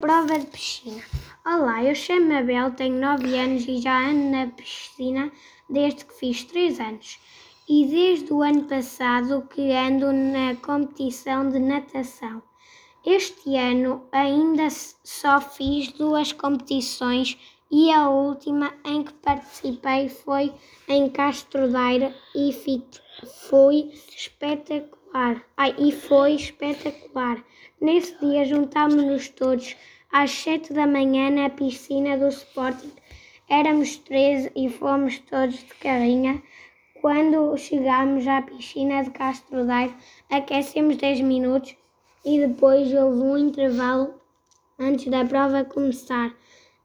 Prova de piscina. Olá, eu chamo-me Abel, tenho 9 anos e já ando na piscina desde que fiz 3 anos. E desde o ano passado que ando na competição de natação. Este ano ainda só fiz duas competições e a última em que participei foi em Castro Daire e foi espetacular. Ai, e foi espetacular. Nesse dia juntámos-nos todos às sete da manhã na piscina do Sporting. Éramos treze e fomos todos de carrinha. Quando chegámos à piscina de Castro Daire, aquecemos 10 minutos e depois houve um intervalo antes da prova começar.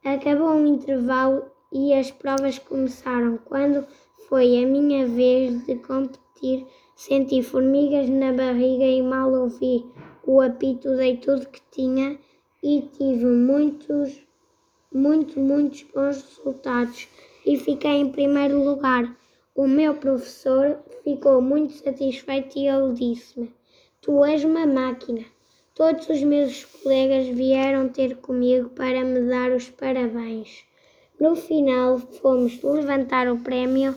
Acabou o intervalo e as provas começaram. Quando foi a minha vez de competir, senti formigas na barriga e mal ouvi o apito, dei tudo que tinha e tive muitos, muito, muitos bons resultados e fiquei em primeiro lugar. O meu professor ficou muito satisfeito e ele disse-me: Tu és uma máquina. Todos os meus colegas vieram ter comigo para me dar os parabéns. No final, fomos levantar o prémio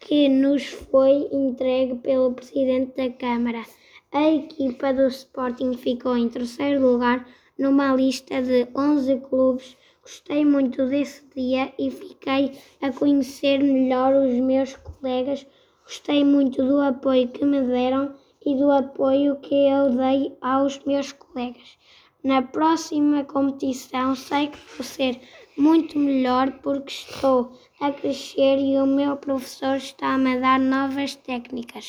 que nos foi entregue pelo Presidente da Câmara. A equipa do Sporting ficou em terceiro lugar numa lista de 11 clubes. Gostei muito desse dia e fiquei a conhecer melhor os meus colegas. Gostei muito do apoio que me deram e do apoio que eu dei aos meus colegas. Na próxima competição sei que vou ser muito melhor porque estou a crescer e o meu professor está-me a dar novas técnicas.